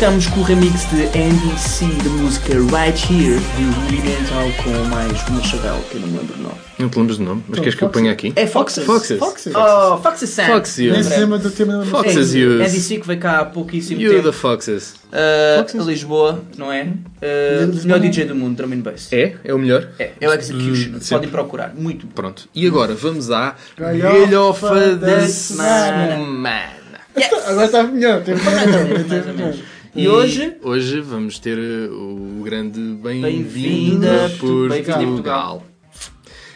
ficamos com o remix de NDC da música Right Here do Rudimental com mais uma chavel que eu não me lembro o nome. Não te lembras do nome, mas queres que eu ponha aqui? É Foxes. Foxes. Foxes. Oh, Foxes Sound. Foxes. Nem se lembra do tema da. Foxes e os- NDC que veio cá há pouquíssimo You tempo. the Foxes. Uh, Lisboa, não é? Uh, Lisboa. melhor DJ do mundo, drum and bass. É? É o melhor? É, é o Execution. Hum, sim. Podem procurar. Muito bom. Pronto. E agora vamos à Galhofa da semana. semana. Agora está melhor. Teve melhor. Mais ou menos, menos. E hoje, Hoje vamos ter uh, o grande Bem-vinda Bem-vinda a a Portugal. Portugal.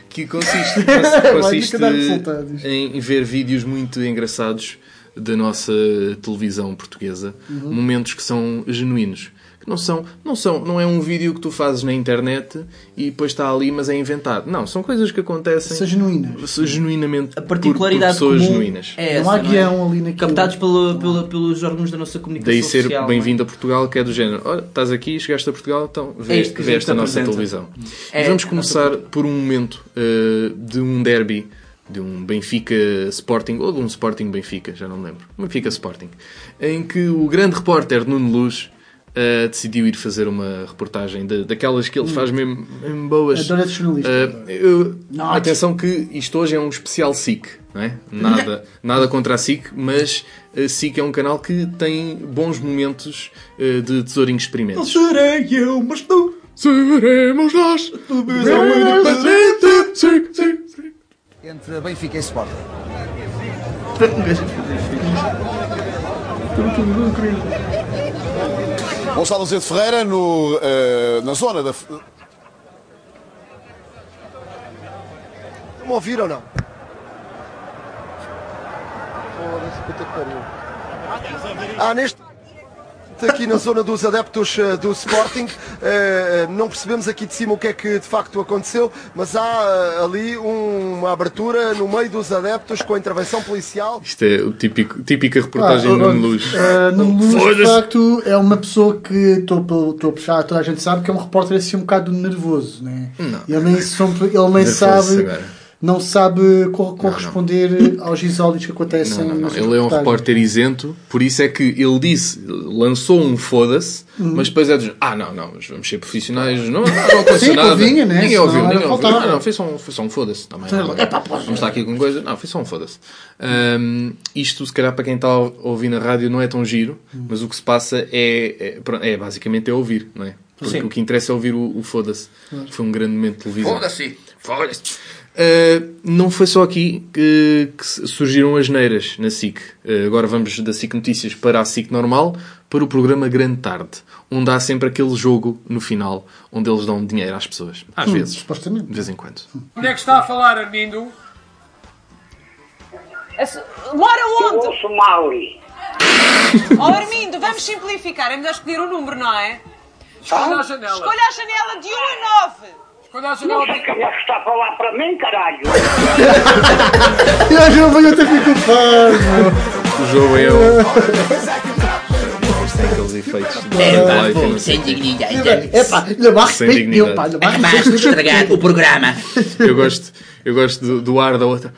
Que consiste, *laughs* consiste em ver vídeos muito engraçados da nossa televisão portuguesa. Uhum. Momentos que são genuínos. Que não são, não são, não é um vídeo que tu fazes na internet e depois está ali, mas é inventado. Não, são coisas que acontecem. São genuínas. São genuinamente a particularidade por, por pessoas comum genuínas. é Não há essa, guião é? ali naquilo. Captados pelo, pelo- pelos órgãos da nossa comunicação Daí ser social. bem-vindo a Portugal, que é do género. Olha, estás aqui, chegaste a Portugal, então vê, É isto que a vê esta nossa apresenta. televisão. É e vamos começar por um momento eh, de um derby, de um Benfica Sporting, ou de um Sporting Benfica, já não me lembro. Benfica Sporting, em que o grande repórter Nuno Luz eh, decidiu ir fazer uma reportagem de- daquelas que ele faz mesmo, mesmo boas. Adoro jornalista. Eh, eu- Não, atenção que isto hoje é um especial SIC, não é? Nada, *laughs* nada contra a SIC, mas a SIC é um canal que tem bons momentos eh, de tesourinhos experimentos. Serei eu, mas tu. Seremos nós. SIC, SIC, SIC. Entre Benfica e Sporting. Gonçalo Azevedo Ferreira no, eh, na zona da. A ouvir ou não? Ah, neste. Aqui na zona dos adeptos eh, do Sporting, eh, não percebemos aqui de cima o que é que de facto aconteceu, mas há eh, ali um- uma abertura no meio dos adeptos com a intervenção policial. Isto é o típico, típica reportagem Ah, de Nuno Luz. eh, Nuno Luz, de facto, é uma pessoa que estou a puxar, toda a gente sabe que é um repórter assim um bocado nervoso, né? Não. Ele nem, ele nem Nervoso sabe, agora. Não sabe co- corresponder aos insólitos que acontecem. Não, não, não. Ele é um repórter isento, por isso é que ele disse, lançou um foda-se, Uhum. mas depois é de ah, não, não, mas vamos ser profissionais, não, não, não *laughs* aconteceu Sim, nada. convinha, né? Ninguém ouviu, ninguém ouviu. Não, não, foi só um, um foda-se também. Não, é pá, não, vamos estar aqui com coisa. Não, foi só um foda-se. Ahm, isto, se calhar, para quem está a ouvir na rádio, não é tão giro, Uhum. mas o que se passa é, é, é basicamente é ouvir, não é? Porque Sim. o que interessa é ouvir o, o foda-se. Claro. Foi um grande momento de televisão. Foda-se. Foda-se. Uh, não foi só aqui que, que surgiram as neiras na SIC. Uh, agora vamos da SIC Notícias para a SIC normal, para o programa Grande Tarde, onde há sempre aquele jogo no final, onde eles dão dinheiro às pessoas. Às Hum, vezes. supostamente. De vez em quando. Onde é que está a falar, Armindo? Mora onde? ouço Mauri. Oh, Armindo, vamos simplificar. É melhor escolher um número, não é? Escolha a janela. Escolha a janela de 1 a 9. Escolha a. Não sei que está a falar para mim, caralho. E eu venho até fico parvo. O jogo é aqueles efeitos de É, pá, pô, sem dignidade. É pá, ainda mais Sem respeito meu, dignidade. pá. Acabaste de respeito. estragar o programa. Eu gosto, eu gosto do, do ar da outra.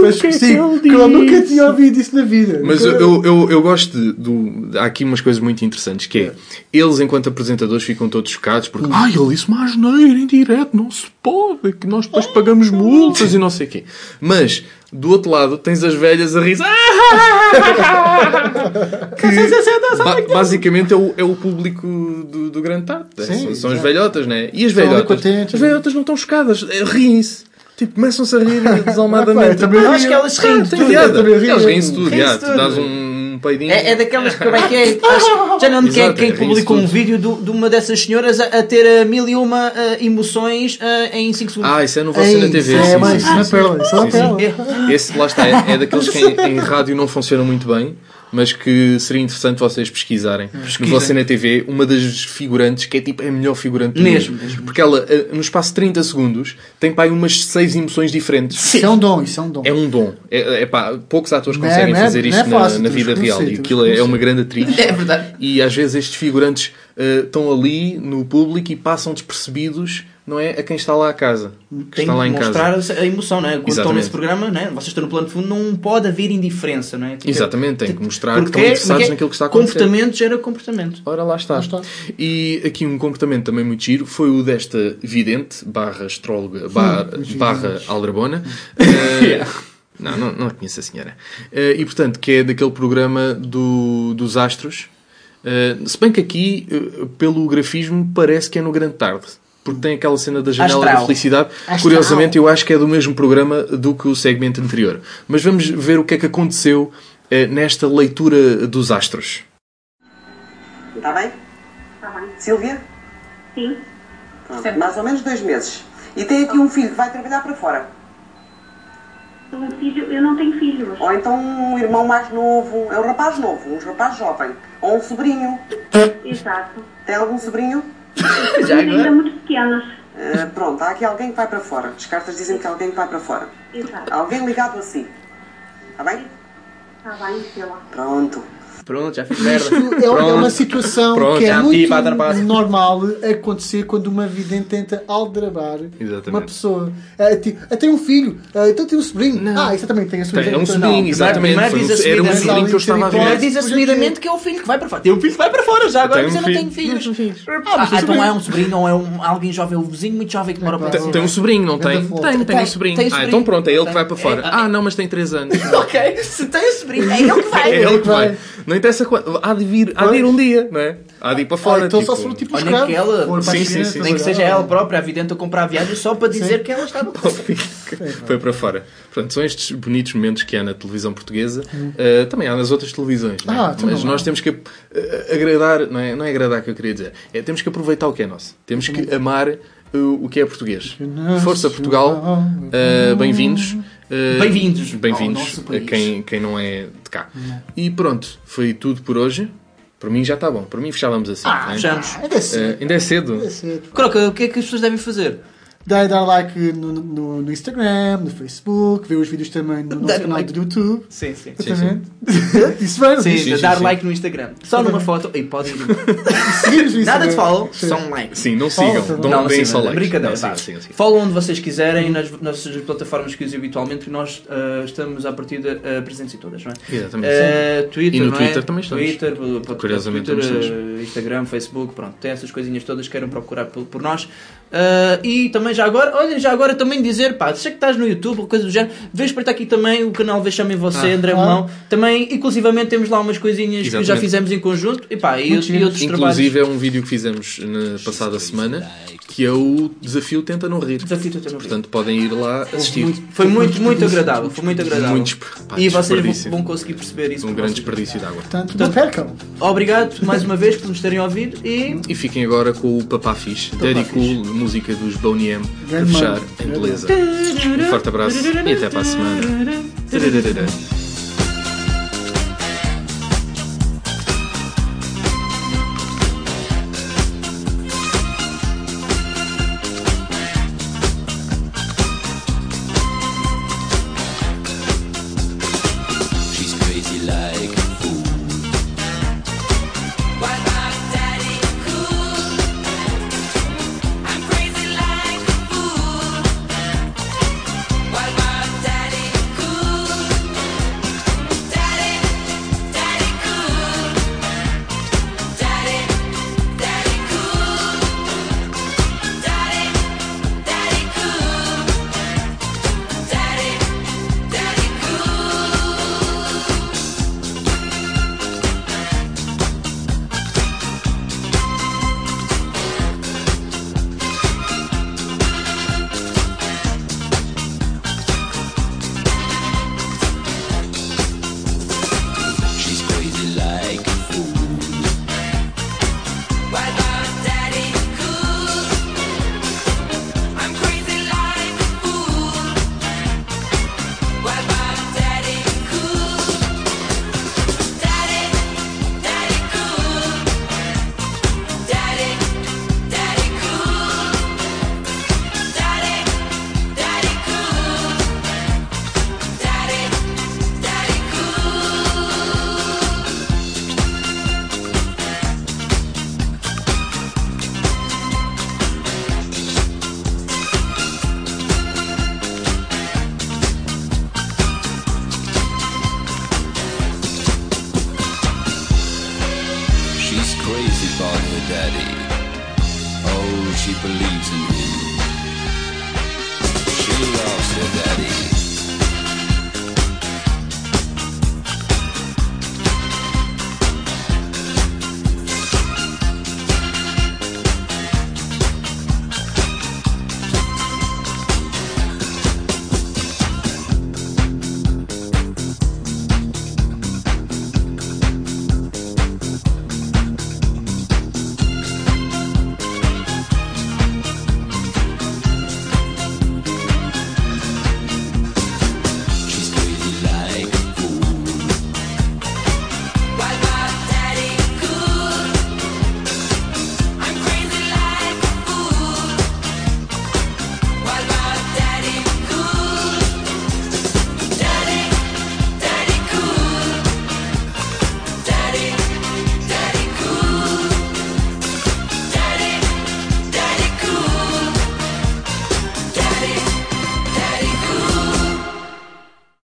Pois, sim, que eu nunca tinha ouvido isso na vida. Mas Nunca- eu, eu, eu, eu gosto de, do. Há aqui umas coisas muito interessantes que é eles, enquanto apresentadores, ficam todos chocados porque ai, ele disse uma asneira em direto, não se pode, que nós depois pagamos multas e não sei o quê. Mas do outro lado tens as velhas a rir. *laughs* que ba- basicamente é o, é o público do, do grande. É, Sim, são, são as velhotas, né? E as velhotas? As velhotas não estão chocadas, é, riem-se. Tipo, começam-se a rir *laughs* desalmadamente. Ah, pá, eu também Eu acho que elas riem de Tem tudo. eu também rio. Eles riem-se tudo, Riem-se já. Tu dás um peidinho. É, é daquelas que, como é que é? *laughs* Acho- já não me quem, Exato, quem é publicou um vídeo do- de uma dessas senhoras a, a ter eh, mil e uma eh, emoções eh, em 5 segundos. Ah, isso é no Você na TV. isso é sim, mais- sim, é uma sim, isso é sim, sim. pérola. Esse, lá está, é, é daqueles que em, em rádio não funcionam muito bem, mas que seria interessante vocês pesquisarem. No Você na TV, uma das figurantes, que é tipo é a melhor figurante do Mesmo, mundo. mesmo. Porque ela, eh, no espaço de 30 segundos, tem pá, umas 6 emoções diferentes. Isso é um dom, isso é um dom. É um dom. É, é pá, poucos atores Não é- conseguem é- fazer não isto é fácil, na, na vida real. E aquilo é, é uma grande atriz. *laughs* É verdade. E às vezes estes figurantes eh, estão ali no público e passam despercebidos não é a quem está lá a casa. Que Tem está lá que em mostrar casa. a emoção, não é? Quando estão nesse programa, não é? vocês estão no plano de fundo, não pode haver indiferença, não é? Tipo, Exatamente, tem que mostrar que porque estão é- interessados é naquilo que está a acontecer. Comportamento gera comportamento. Ora, lá está. E aqui um comportamento também muito giro foi o desta vidente, barra astróloga, barra, Hum, barra aldrabona. Eh, *laughs* não, não, não conheço a senhora. Eh, e portanto, que é daquele programa do, dos astros. Eh, se bem que aqui, pelo grafismo, parece que é no Grande Tarde. Porque tem aquela cena da janela Astral. da felicidade. Astral. Curiosamente, eu acho que é do mesmo programa do que o segmento anterior. Mas vamos ver o que é que aconteceu eh, nesta leitura dos astros. Está bem? Está bem. Silvia? Sim. mais ou menos dois meses. E tem aqui um filho que vai trabalhar para fora. Um filho, eu não tenho filhos. Ou então um irmão mais novo. É um rapaz novo, um rapaz jovem. Ou um sobrinho. Exato. Tem algum sobrinho? *laughs* Mas ainda muito pequenos. Ah, pronto, há aqui alguém que vai para fora. As cartas dizem que há alguém que vai para fora. Exato. Alguém ligado a si. Está bem? Está bem, sei lá. Pronto. Pronto, já fiz Isto merda. é, é uma situação Pronto, que é muito normal acontecer quando uma vidente tenta aldrabar Exatamente. uma pessoa. É, tipo, ah, tem um filho, ah, então tem um sobrinho. Ah, exatamente, tem a sobrinha. Tem um sobrinho, não. exatamente. Primeiro um- diz era um sobrinho que eu estava a ver. Primeiro diz assumidamente que é o filho que vai para fora. Tem um filho que vai para fora já agora, um mas eu não tenho filhos. Ah, Ah, então sobrinho. é um sobrinho ou é um, alguém jovem, um vizinho muito jovem que mora para Tem, tem um sobrinho, não tem? Tem, tem, um sobrinho. Ah, então pronto, é ele que vai para fora. É, Ah, não, mas tem 3 anos. *laughs* ok, se tem um sobrinho, é ele que vai. *laughs* É ele que vai. Interessa quando. Há de vir, há de ir um dia, não é? Há de ir para fora. Ah, então tipo... só se for tipo nem que ela, Sim, sim, sim. nem que seja ela própria, a vidente, a comprar a viagem só para dizer que ela está *laughs* no Foi para fora. Portanto, são estes bonitos momentos que há na televisão portuguesa. Uh, também há nas outras televisões, não é? Ah, Mas nós temos que uh, agradar, não é, não é agradar que eu queria dizer, é temos que aproveitar o que é nosso. Temos que amar o que é português. Força Portugal, uh, bem-vindos. Uh, Bem-vindos Bem-vindos a quem, quem não é de cá. E pronto, foi tudo por hoje. Para mim já está bom. Para mim fechávamos assim. Ah, não é? fechamos. Ainda é cedo. Uh, ainda é cedo. Ainda é cedo. Croca, o que é que as pessoas devem fazer? Dá, dar like no, no, no Instagram, no Facebook, ver os vídeos também no nosso canal like. do YouTube. Sim, sim. Exatamente. *laughs* Isso vai, Sim, isso. dar like no Instagram. Só numa foto. E podem *laughs* ir. Seguimos no Nada de follow, Sim. só um like. Sim, não sigam. Dão, Não, deem sim, só não, likes. brincadeira. Não, sigam, sigam. Follow onde vocês quiserem, nas nossas plataformas que usam habitualmente, porque nós ah, estamos à partida uh, presentes em todas, não é? Exatamente. Eh, Twitter, E no não é? Twitter também estamos. Twitter, Curiosamente Twitter, Instagram, Facebook, pronto, tem essas coisinhas todas que queiram procurar por, por nós. Ah, e também já agora, olha, já agora também dizer, pá, sei que estás no YouTube ou coisa do género, vês para estar aqui também o canal Vexame em Você, Ah. André Ah. Melão. Também, inclusivamente, temos lá umas coisinhas que já Exatamente. fizemos em conjunto e, pá, e, e outros giro. trabalhos. Inclusive é um vídeo que fizemos na passada semana que é o Desafio Tenta Não Rir. Desafio Tenta Não Rir. Portanto, podem ir lá assistir. Foi muito, muito agradável. Foi muito agradável. Muito pá, e vocês vão, vão conseguir perceber isso. Um grande desperdício de água. Portanto, não percam. Obrigado mais uma vez por nos terem ouvido e E fiquem agora com o Papá Fixe, Daddy Cool, música dos Boney M, a Grande fechar em beleza. Um forte abraço e até para a semana.